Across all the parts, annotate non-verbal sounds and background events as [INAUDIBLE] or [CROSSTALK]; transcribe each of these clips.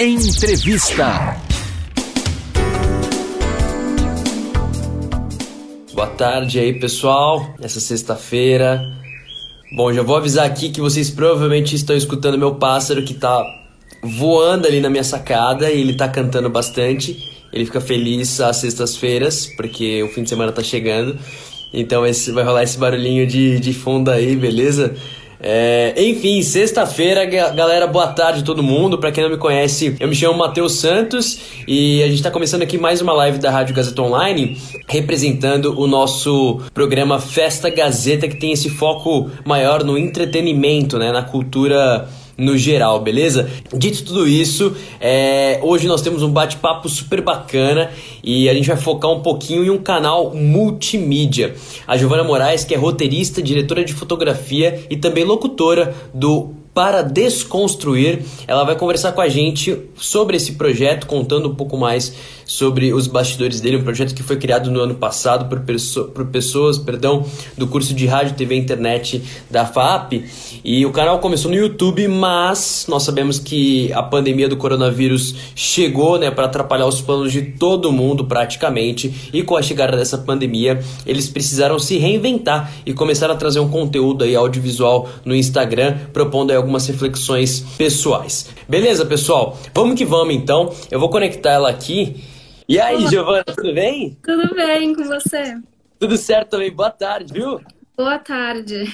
Entrevista. Boa tarde aí, pessoal. Essa sexta-feira. Bom, já vou avisar aqui que vocês provavelmente estão escutando meu pássaro que tá voando ali na minha sacada e ele tá cantando bastante. Ele fica feliz às sextas-feiras, porque o fim de semana tá chegando. Então esse, vai rolar esse barulhinho de, de fundo aí, beleza? É, enfim, sexta-feira, galera, boa tarde a todo mundo. Para quem não me conhece, eu me chamo Matheus Santos e a gente está começando aqui mais uma live da Rádio Gazeta Online, representando o nosso programa Festa Gazeta, que tem esse foco maior no entretenimento, né, na cultura no geral, beleza? Dito tudo isso, é, hoje nós temos um bate-papo super bacana e a gente vai focar um pouquinho em um canal multimídia. A Giovana Moraes, que é roteirista, diretora de fotografia e também locutora do para desconstruir. Ela vai conversar com a gente sobre esse projeto, contando um pouco mais sobre os bastidores dele, um projeto que foi criado no ano passado por, por pessoas, perdão, do curso de rádio, TV e internet da FAP. E o canal começou no YouTube, mas nós sabemos que a pandemia do coronavírus chegou, né, para atrapalhar os planos de todo mundo praticamente. E com a chegada dessa pandemia, eles precisaram se reinventar e começaram a trazer um conteúdo aí audiovisual no Instagram, propondo aí algumas reflexões pessoais. Beleza, pessoal? Vamos que vamos então. Eu vou conectar ela aqui. E aí, Olá. Giovana, tudo bem? Tudo bem com você? Tudo certo também. Boa tarde, viu? Boa tarde.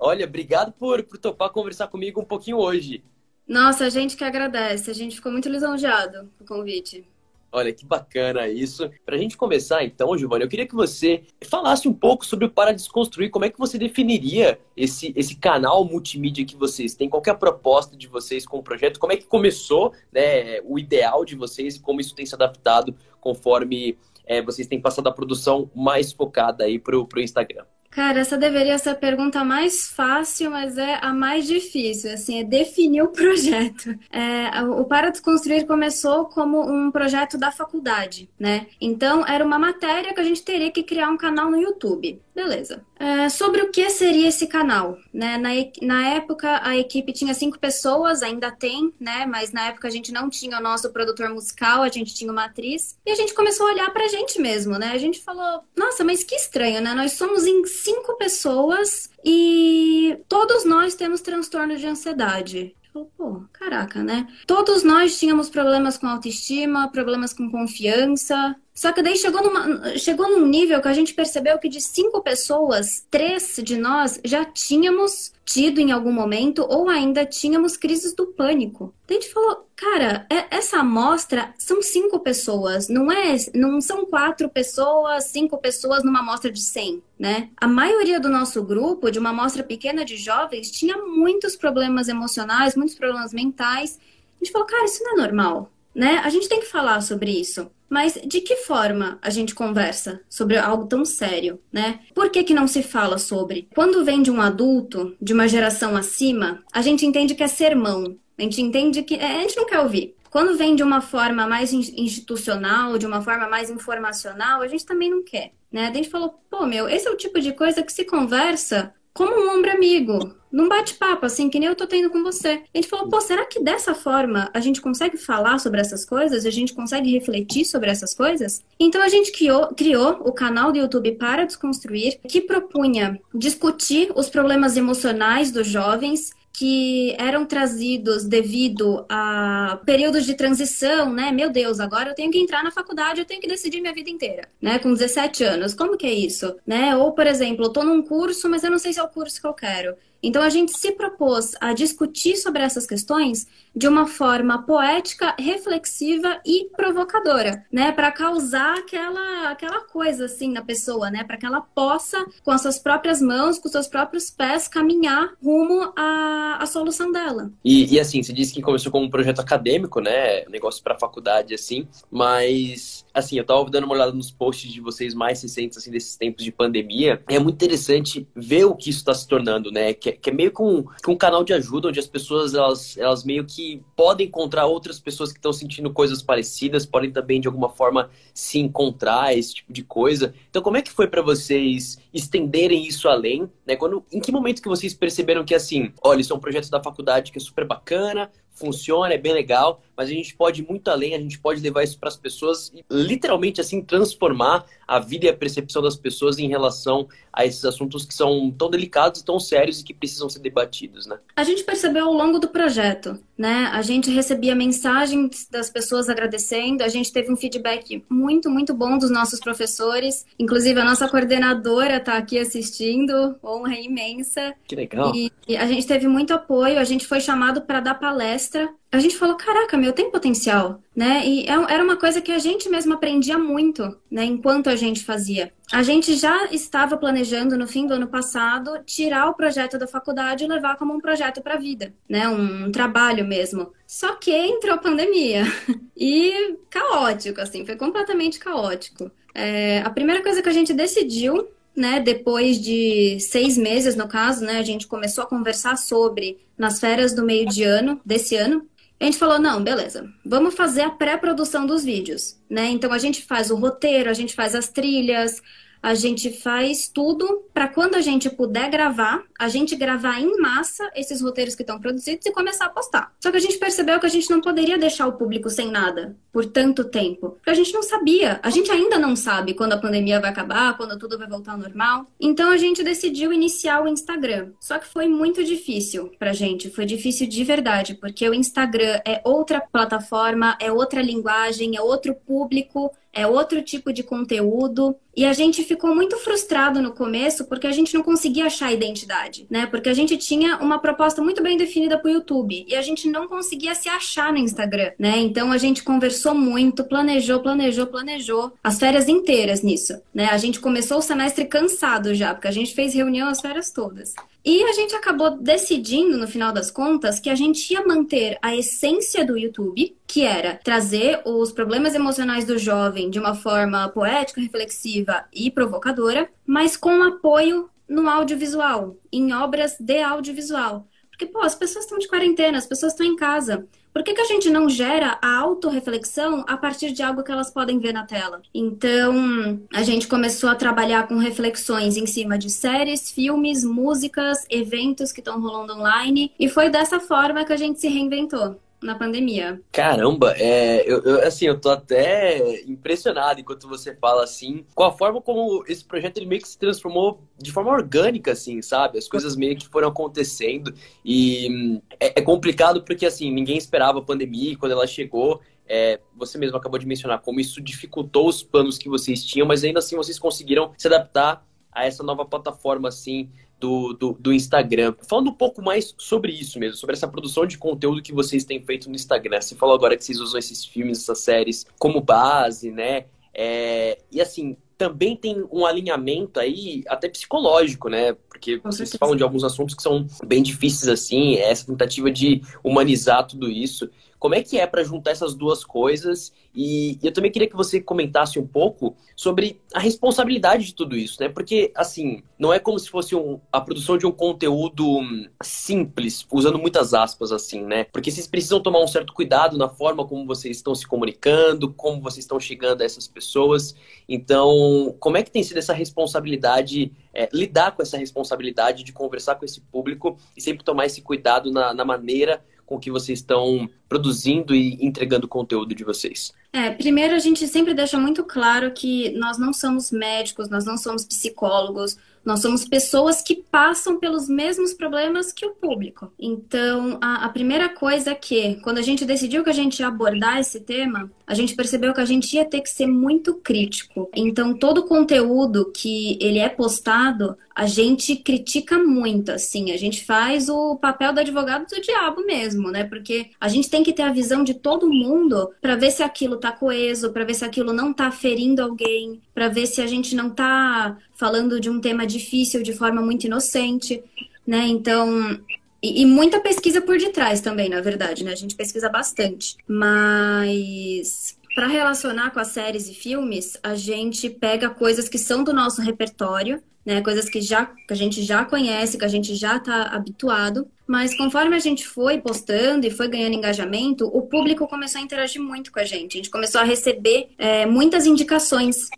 Olha, obrigado por, por topar conversar comigo um pouquinho hoje. Nossa, a gente que agradece. A gente ficou muito lisonjeado com o convite. Olha, que bacana isso. Para a gente começar, então, Giovanni, eu queria que você falasse um pouco sobre o Para Desconstruir. Como é que você definiria esse, esse canal multimídia que vocês têm? Qual é a proposta de vocês com o projeto? Como é que começou né, o ideal de vocês e como isso tem se adaptado conforme é, vocês têm passado a produção mais focada aí para o Instagram? Cara, essa deveria ser a pergunta mais fácil, mas é a mais difícil, assim, é definir o projeto. [LAUGHS] É, o Para Desconstruir começou como um projeto da faculdade, né? Então, era uma matéria que a gente teria que criar um canal no YouTube. Beleza. É, sobre o que seria esse canal? Né? Na, na época, a equipe tinha cinco pessoas, ainda tem, né? Mas na época a gente não tinha o nosso produtor musical, a gente tinha uma atriz. E a gente começou a olhar pra gente mesmo, né? A gente falou, nossa, mas que estranho, né? Nós somos em cinco pessoas e todos nós temos transtorno de ansiedade falou, pô, caraca, né? Todos nós tínhamos problemas com autoestima, problemas com confiança. Só que daí chegou, numa, chegou num nível que a gente percebeu que de cinco pessoas, três de nós já tínhamos tido em algum momento ou ainda tínhamos crises do pânico. Daí a gente falou, cara, é, essa amostra são cinco pessoas, não é, não são quatro pessoas, cinco pessoas numa amostra de cem, né? A maioria do nosso grupo, de uma amostra pequena de jovens, tinha muitos problemas emocionais, muitos problemas mentais. A gente falou, cara, isso não é normal, né? A gente tem que falar sobre isso. Mas de que forma a gente conversa sobre algo tão sério, né? Por que, que não se fala sobre? Quando vem de um adulto, de uma geração acima, a gente entende que é sermão. A gente entende que. É, a gente não quer ouvir. Quando vem de uma forma mais institucional, de uma forma mais informacional, a gente também não quer. Né? A gente falou, pô, meu, esse é o tipo de coisa que se conversa como um ombro amigo, num bate-papo, assim, que nem eu tô tendo com você. A gente falou, pô, será que dessa forma a gente consegue falar sobre essas coisas? A gente consegue refletir sobre essas coisas? Então a gente criou, criou o canal do YouTube Para Desconstruir, que propunha discutir os problemas emocionais dos jovens que eram trazidos devido a períodos de transição, né? Meu Deus, agora eu tenho que entrar na faculdade, eu tenho que decidir minha vida inteira, né? Com 17 anos, como que é isso, né? Ou, por exemplo, eu tô num curso, mas eu não sei se é o curso que eu quero. Então a gente se propôs a discutir sobre essas questões de uma forma poética, reflexiva e provocadora, né, para causar aquela aquela coisa assim na pessoa, né, para que ela possa com as suas próprias mãos, com os seus próprios pés caminhar rumo à, à solução dela. E, e assim, você disse que começou como um projeto acadêmico, né, negócio para faculdade assim, mas assim, eu tava dando uma olhada nos posts de vocês mais recentes, assim, desses tempos de pandemia. É muito interessante ver o que isso está se tornando, né? Que, que, é meio que um, um canal de ajuda, onde as pessoas, elas, elas meio que podem encontrar outras pessoas que estão sentindo coisas parecidas, podem também, de alguma forma, se encontrar, esse tipo de coisa. Então, como é que foi para vocês estenderem isso além, né? Quando, em que momento que vocês perceberam que assim, olha, isso é um projeto da faculdade que é super bacana, funciona, é bem legal, mas a gente pode ir muito além, a gente pode levar isso para as pessoas e literalmente assim transformar a vida e a percepção das pessoas em relação a esses assuntos que são tão delicados, tão sérios e que precisam ser debatidos, né? A gente percebeu ao longo do projeto, né? A gente recebia mensagens das pessoas agradecendo, a gente teve um feedback muito, muito bom dos nossos professores, inclusive a nossa coordenadora está aqui assistindo, honra imensa. Que legal. E, e a gente teve muito apoio, a gente foi chamado para dar palestra a gente falou, caraca, meu, tem potencial, né? E é era uma coisa que a gente mesmo aprendia muito, né, enquanto a gente fazia. A gente já estava planejando no fim do ano passado tirar o projeto da faculdade e levar como um projeto para a vida, né, um trabalho mesmo. Só que entrou a pandemia [LAUGHS] e caótico, assim, foi completamente caótico. É, a primeira coisa que a gente decidiu né, depois de seis meses, no caso, né, a gente começou a conversar sobre nas férias do meio de ano, desse ano, a gente falou, não, beleza, vamos fazer a pré-produção dos vídeos, né? Então a gente faz o roteiro, a gente faz as trilhas, a gente faz tudo para quando a gente puder gravar, a gente gravar em massa esses roteiros que estão produzidos e começar a postar. Só que a gente percebeu que a gente não poderia deixar o público sem nada por tanto tempo, porque a gente não sabia, a gente ainda não sabe quando a pandemia vai acabar, quando tudo vai voltar ao normal. Então a gente decidiu iniciar o Instagram. Só que foi muito difícil pra gente, foi difícil de verdade, porque o Instagram é outra plataforma, é outra linguagem, é outro público, é outro tipo de conteúdo. E a gente ficou muito frustrado no começo porque a gente não conseguia achar a identidade, né? Porque a gente tinha uma proposta muito bem definida para o YouTube e a gente não conseguia se achar no Instagram, né? Então a gente conversou muito, planejou, planejou, planejou as férias inteiras nisso, né? A gente começou o semestre cansado já, porque a gente fez reunião as férias todas. E a gente acabou decidindo, no final das contas, que a gente ia manter a essência do YouTube, que era trazer os problemas emocionais do jovem de uma forma poética, reflexiva e provocadora, mas com apoio no audiovisual, em obras de audiovisual. Porque, pô, as pessoas estão de quarentena, as pessoas estão em casa. Por que, que a gente não gera a autorreflexão a partir de algo que elas podem ver na tela? Então, a gente começou a trabalhar com reflexões em cima de séries, filmes, músicas, eventos que estão rolando online, e foi dessa forma que a gente se reinventou na pandemia. Caramba, é, eu, eu, assim, eu tô até impressionado enquanto você fala assim, com a forma como esse projeto ele meio que se transformou de forma orgânica, assim, sabe? As coisas meio que foram acontecendo e hum, é, é complicado porque, assim, ninguém esperava a pandemia e quando ela chegou, é, você mesmo acabou de mencionar como isso dificultou os planos que vocês tinham, mas ainda assim vocês conseguiram se adaptar a essa nova plataforma, assim, do, do, do, Instagram. Falando um pouco mais sobre isso mesmo, sobre essa produção de conteúdo que vocês têm feito no Instagram. Você falou agora que vocês usam esses filmes, essas séries como base, né? É, e assim, também tem um alinhamento aí até psicológico, né? Porque vocês falam de alguns assuntos que são bem difíceis assim, essa tentativa de humanizar tudo isso. Como é que é para juntar essas duas coisas? E eu também queria que você comentasse um pouco sobre a responsabilidade de tudo isso, né? Porque, assim, não é como se fosse um, a produção de um conteúdo simples, usando muitas aspas, assim, né? Porque vocês precisam tomar um certo cuidado na forma como vocês estão se comunicando, como vocês estão chegando a essas pessoas. Então, como é que tem sido essa responsabilidade, é, lidar com essa responsabilidade de conversar com esse público e sempre tomar esse cuidado na, na maneira com que vocês estão produzindo e entregando o conteúdo de vocês? É, primeiro a gente sempre deixa muito claro que nós não somos médicos, nós não somos psicólogos, nós somos pessoas que passam pelos mesmos problemas que o público. Então, a, a, primeira coisa é que, quando a gente decidiu que a gente ia abordar esse tema, a gente percebeu que a gente ia ter que ser muito crítico. Então, todo conteúdo que ele é postado, a gente critica muito, assim. A gente faz o papel do advogado do diabo mesmo, né? Porque a gente tem que ter a visão de todo mundo para ver se aquilo tá coeso, para ver se aquilo não tá ferindo alguém, para ver se a gente não tá falando de um tema difícil de forma muito inocente, né? Então, e, muita pesquisa por detrás também, na verdade, né? A gente pesquisa bastante. Mas para relacionar com as séries e filmes, a gente pega coisas que são do nosso repertório, né? Coisas que já que a gente já conhece, que a gente já está habituado. Mas conforme a gente foi postando e foi ganhando engajamento, o público começou a interagir muito com a gente. A gente começou a receber é, muitas indicações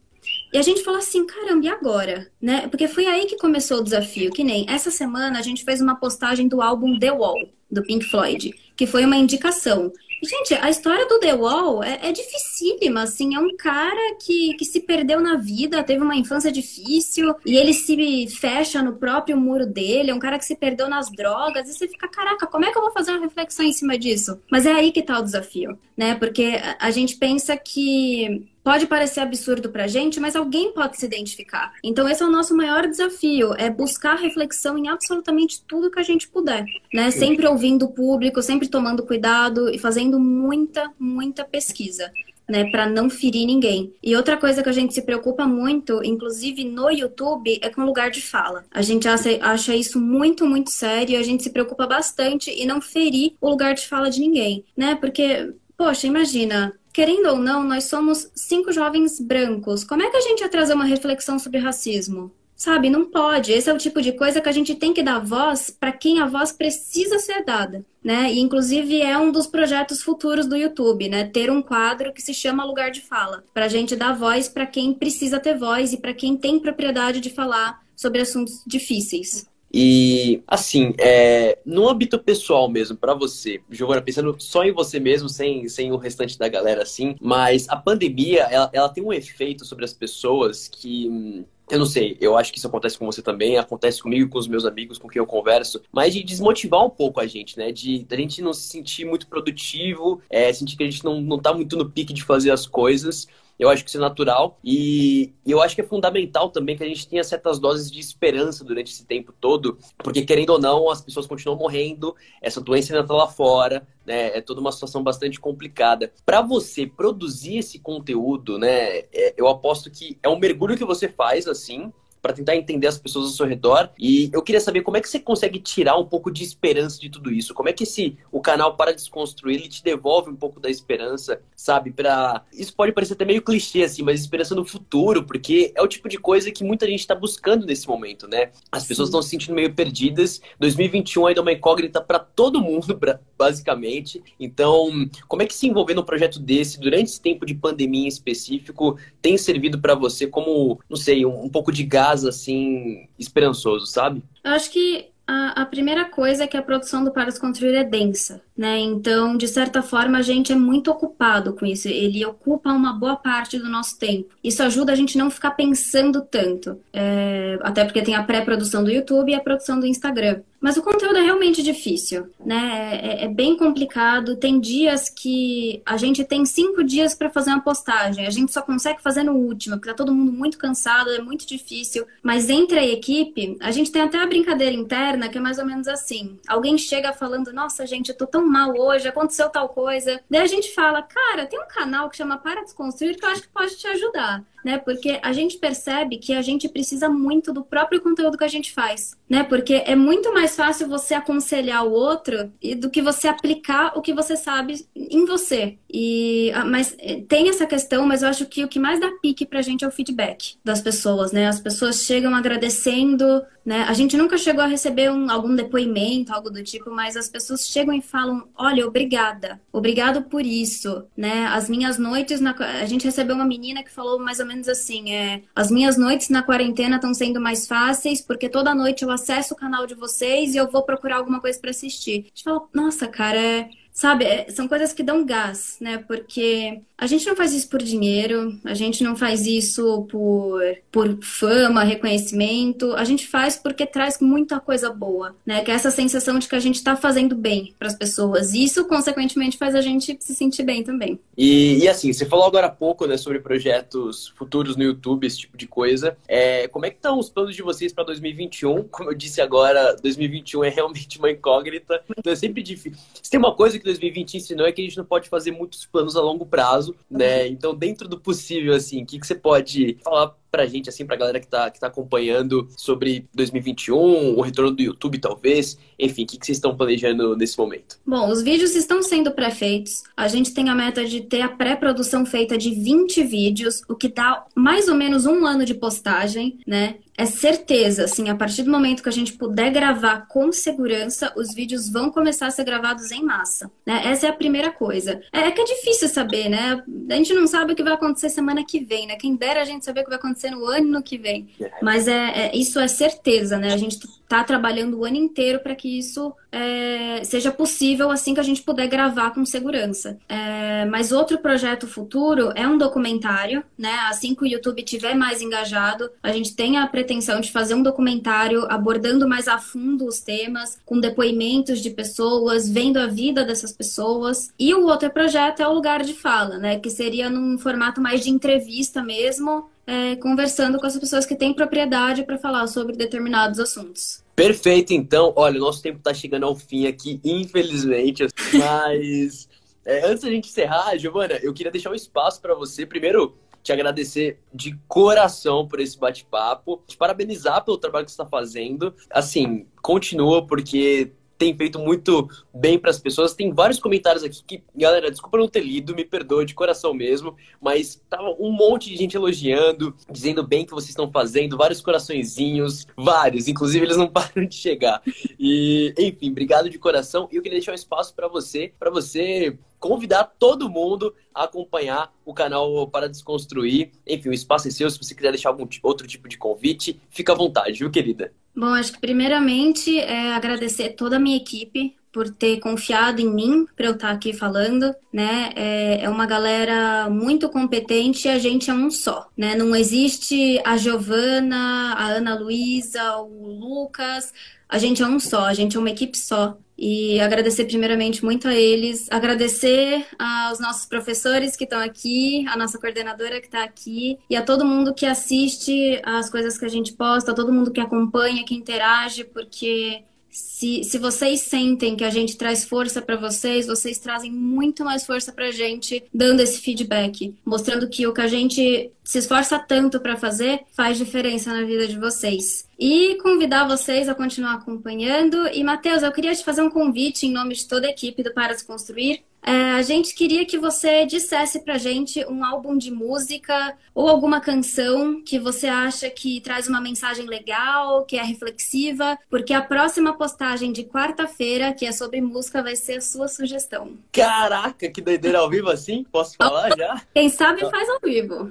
E a gente falou assim, caramba, e agora? Né? Porque foi aí que começou o desafio. Que nem essa semana a gente fez uma postagem do álbum The Wall, do Pink Floyd, que foi uma indicação. Gente, a história do The Wall é, é dificílima, assim, é um cara que, que se perdeu na vida, teve uma infância difícil, e ele se fecha no próprio muro dele, é um cara que se perdeu nas drogas, e você fica, caraca, como é que eu vou fazer uma reflexão em cima disso? Mas é aí que tá o desafio, né? Porque a, a gente pensa que pode parecer absurdo pra gente, mas alguém pode se identificar. Então esse é o nosso maior desafio, é buscar reflexão em absolutamente tudo que a gente puder, né? Sempre ouvindo o público, sempre tomando cuidado e fazendo muita, muita pesquisa. Né, para não ferir ninguém. E outra coisa que a gente se preocupa muito, inclusive no YouTube, é com o lugar de fala. A gente acha, acha isso muito, muito sério, a gente se preocupa bastante em não ferir o lugar de fala de ninguém, né? Porque, poxa, imagina, querendo ou não, nós somos cinco jovens brancos. Como é que a gente ia trazer uma reflexão sobre racismo? Sabe, não pode. Esse é o tipo de coisa que a gente tem que dar voz para quem a voz precisa ser dada, né? E inclusive é um dos projetos futuros do YouTube, né? Ter um quadro que se chama Lugar de Fala, para a gente dar voz para quem precisa ter voz e para quem tem propriedade de falar sobre assuntos difíceis. E, assim, é, no âmbito pessoal mesmo, para você, Giovana, pensando só em você mesmo, sem, sem o restante da galera, assim, mas a pandemia, ela, ela tem um efeito sobre as pessoas que eu não sei, eu acho que isso acontece com você também, acontece comigo, com os meus amigos com quem eu converso, mas de desmotivar um pouco a gente, né? De a gente não se sentir muito produtivo, é, sentir que a gente não, não tá muito no pique de fazer as coisas. Eu acho que isso é natural e, eu acho que é fundamental também que a gente tenha certas doses de esperança durante esse tempo todo, porque querendo ou não, as pessoas continuam morrendo, essa doença ainda está lá fora, né? É toda uma situação bastante complicada. Para você produzir esse conteúdo, né? É, eu aposto que é um mergulho que você faz assim para tentar entender as pessoas ao seu redor. E eu queria saber como é que você consegue tirar um pouco de esperança de tudo isso. Como é que esse o canal para desconstruir ele te devolve um pouco da esperança, sabe? Para isso pode parecer até meio clichê assim, mas esperança no futuro, porque é o tipo de coisa que muita gente está buscando nesse momento, né? As pessoas estão se sentindo meio perdidas. 2021 ainda é uma incógnita para todo mundo, [LAUGHS] basicamente. Então, como é que se envolver num projeto desse durante esse tempo de pandemia em específico tem servido para você como, não sei, um, um pouco de gás assim, esperançoso, sabe? Eu acho que a, a, primeira coisa é que a produção do Para Desconstruir é densa, né? Então, de certa forma, a gente é muito ocupado com isso. Ele ocupa uma boa parte do nosso tempo. Isso ajuda a gente não ficar pensando tanto. É, até porque tem a pré-produção do YouTube e a produção do Instagram. Mas o conteúdo é realmente difícil, né? É, é, bem complicado. Tem dias que a gente tem cinco dias para fazer uma postagem. A gente só consegue fazer no último, porque tá todo mundo muito cansado, é muito difícil. Mas entre a equipe, a gente tem até a brincadeira interna que é mais ou menos assim. Alguém chega falando, nossa, gente, eu tô tão mal hoje, aconteceu tal coisa. Daí a gente fala, cara, tem um canal que chama Para Desconstruir que eu acho que pode te ajudar né? Porque a gente percebe que a gente precisa muito do próprio conteúdo que a gente faz, né? Porque é muito mais fácil você aconselhar o outro do que você aplicar o que você sabe em você. E ah, mas eh, tem essa questão, mas eu acho que o que mais dá pique pra gente é o feedback das pessoas, né? As pessoas chegam agradecendo, né? A gente nunca chegou a receber um, algum depoimento, algo do tipo, mas as pessoas chegam e falam: "Olha, obrigada. Obrigado por isso", né? As minhas noites na a gente recebeu uma menina que falou mais ou menos assim, é, as minhas noites na quarentena estão sendo mais fáceis porque toda noite eu acesso o canal de vocês e eu vou procurar alguma coisa para assistir. A gente fala, nossa, cara, é Sabe, é, são coisas que dão gás, né? Porque a gente não faz isso por dinheiro, a gente não faz isso por, por fama, reconhecimento, a gente faz porque traz muita coisa boa, né? Que é essa sensação de que a gente está fazendo bem para as pessoas. E isso, consequentemente, faz a gente se sentir bem também. E, e, assim, você falou agora há pouco, né, sobre projetos futuros no YouTube, esse tipo de coisa. É, como é que estão os planos de vocês para 2021? Como eu disse agora, 2021 é realmente uma incógnita, então é sempre difícil. Se tem uma coisa que 2020 ensinou é que a gente não pode fazer muitos planos a longo prazo, né? Então, dentro do possível, assim, o que, que você pode falar pra gente, assim, pra galera que tá, que tá acompanhando sobre 2021, o retorno do YouTube, talvez? Enfim, o que, que vocês estão planejando nesse momento? Bom, os vídeos estão sendo pré-feitos. A gente tem a meta de ter a pré-produção feita de 20 vídeos, o que dá mais ou menos um ano de postagem, né? é certeza, assim, a partir do momento que a gente puder gravar com segurança, os vídeos vão começar a ser gravados em massa, né? Essa é a primeira coisa. É, é que é difícil saber, né? A gente não sabe o que vai acontecer semana que vem, né? Quem dera a gente saber o que vai acontecer acontecer no ano que vem. É. Mas é, é, isso é certeza, né? A gente está trabalhando o ano inteiro para que isso é, seja possível assim que a gente puder gravar com segurança. É, mas outro projeto futuro é um documentário, né? Assim que o YouTube tiver mais engajado, a gente tem a pretensão de fazer um documentário abordando mais a fundo os temas, com depoimentos de pessoas, vendo a vida dessas pessoas. E o outro projeto é o lugar de fala, né? Que seria num formato mais de entrevista mesmo, é, conversando com as pessoas que têm propriedade para falar sobre determinados assuntos. Perfeito, então. Olha, o nosso tempo está chegando ao fim aqui, infelizmente, [LAUGHS] mas é, antes da gente encerrar, Giovana, eu queria deixar um espaço para você. Primeiro, te agradecer de coração por esse bate-papo, te parabenizar pelo trabalho que você está fazendo. Assim, continua, porque tem feito muito bem para as pessoas. Tem vários comentários aqui que, galera, desculpa não ter lido, me perdoe de coração mesmo, mas tava um monte de gente elogiando, dizendo bem que vocês estão fazendo, vários coraçõezinhos, vários, inclusive eles não [LAUGHS] param de chegar. E, enfim, obrigado de coração. E eu queria deixar um espaço para você, para você convidar todo mundo a acompanhar o canal para desconstruir. Enfim, o espaço é seu. Se você quiser deixar algum outro tipo de convite, fica à vontade, viu, querida? Bom, acho que primeiramente é agradecer toda a minha equipe por ter confiado em mim para eu estar aqui falando, né? É, é, uma galera muito competente e a gente é um só, né? Não existe a Giovana, a Ana Luísa, o Lucas, a gente é um só, a gente é uma equipe só. E agradecer primeiramente muito a eles, agradecer aos nossos professores que estão aqui, a nossa coordenadora que está aqui e a todo mundo que assiste as coisas que a gente posta, a todo mundo que acompanha, que interage, porque se, se vocês sentem que a gente traz força para vocês, vocês trazem muito mais força para a gente dando esse feedback, mostrando que o que a gente se esforça tanto para fazer faz diferença na vida de vocês. E convidar vocês a continuar acompanhando. E, Matheus, eu queria te fazer um convite em nome de toda a equipe do Para Se Construir é, a gente queria que você dissesse pra gente um álbum de música ou alguma canção que você acha que traz uma mensagem legal, que é reflexiva, porque a próxima postagem de quarta-feira, que é sobre música, vai ser a sua sugestão. Caraca, que doideira ao vivo assim? Posso falar já? Quem sabe faz ao vivo.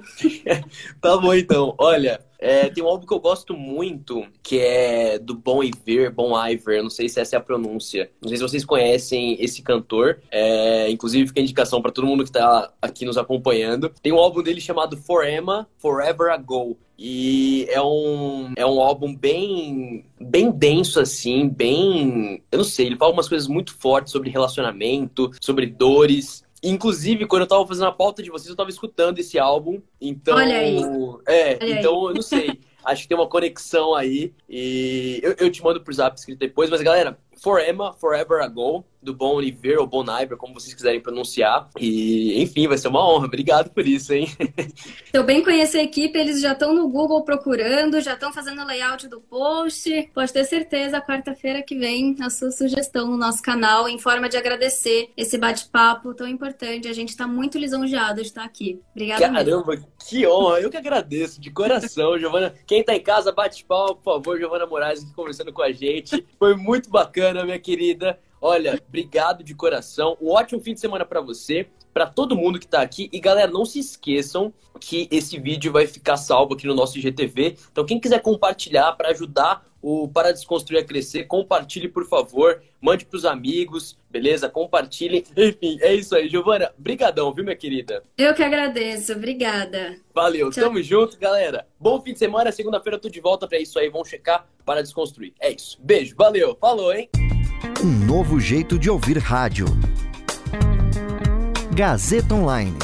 [LAUGHS] tá bom então. Olha, é, tem um álbum que eu gosto muito, que é do Bon Iver, Bon Iver, não sei se essa é a pronúncia. Não sei se vocês conhecem esse cantor. É, inclusive, fica a indicação para todo mundo que está aqui nos acompanhando. Tem um álbum dele chamado Forema, Forever Ago. E é um, é um álbum bem, bem denso, assim, bem. Eu não sei, ele fala umas coisas muito fortes sobre relacionamento, sobre dores. Inclusive, quando eu tava fazendo a pauta de vocês, eu tava escutando esse álbum. Então. Olha aí. É, Olha então aí. eu não sei. [LAUGHS] Acho que tem uma conexão aí. E eu, eu te mando por zap escrito depois. Mas, galera, For Emma, Forever Ago, do Bon Iver ou Bon Iver, como vocês quiserem pronunciar. E, enfim, vai ser uma honra. Obrigado por isso, hein? [LAUGHS] Eu bem conheço a equipe, eles já estão no Google procurando, já estão fazendo o layout do post. Pode ter certeza, quarta-feira que vem, a sua sugestão no nosso canal, em forma de agradecer esse bate-papo tão importante. A gente está muito lisonjeado de estar aqui. Obrigada. Caramba, mesmo. que honra! Eu que agradeço, de coração, Giovana. Quem está em casa, bate palma, por favor, Giovana Moraes, aqui conversando com a gente. Foi muito bacana bacana, minha querida. Olha, obrigado de coração. Um ótimo fim de semana para você, para todo mundo que tá aqui. E galera, não se esqueçam que esse vídeo vai ficar salvo aqui no nosso IGTV. Então, quem quiser compartilhar para ajudar o Para Desconstruir a crescer, compartilhe, por favor. Mande pros amigos, beleza? Compartilhe. Enfim, é isso aí. Giovana, brigadão, viu, minha querida? Eu que agradeço. Obrigada. Valeu. Tchau. Tamo junto, galera. Bom fim de semana. Segunda-feira eu tô de volta para isso aí. Vamos checar para desconstruir. É isso. Beijo. Valeu. Falou, hein? Um novo jeito de ouvir rádio. Gazeta Online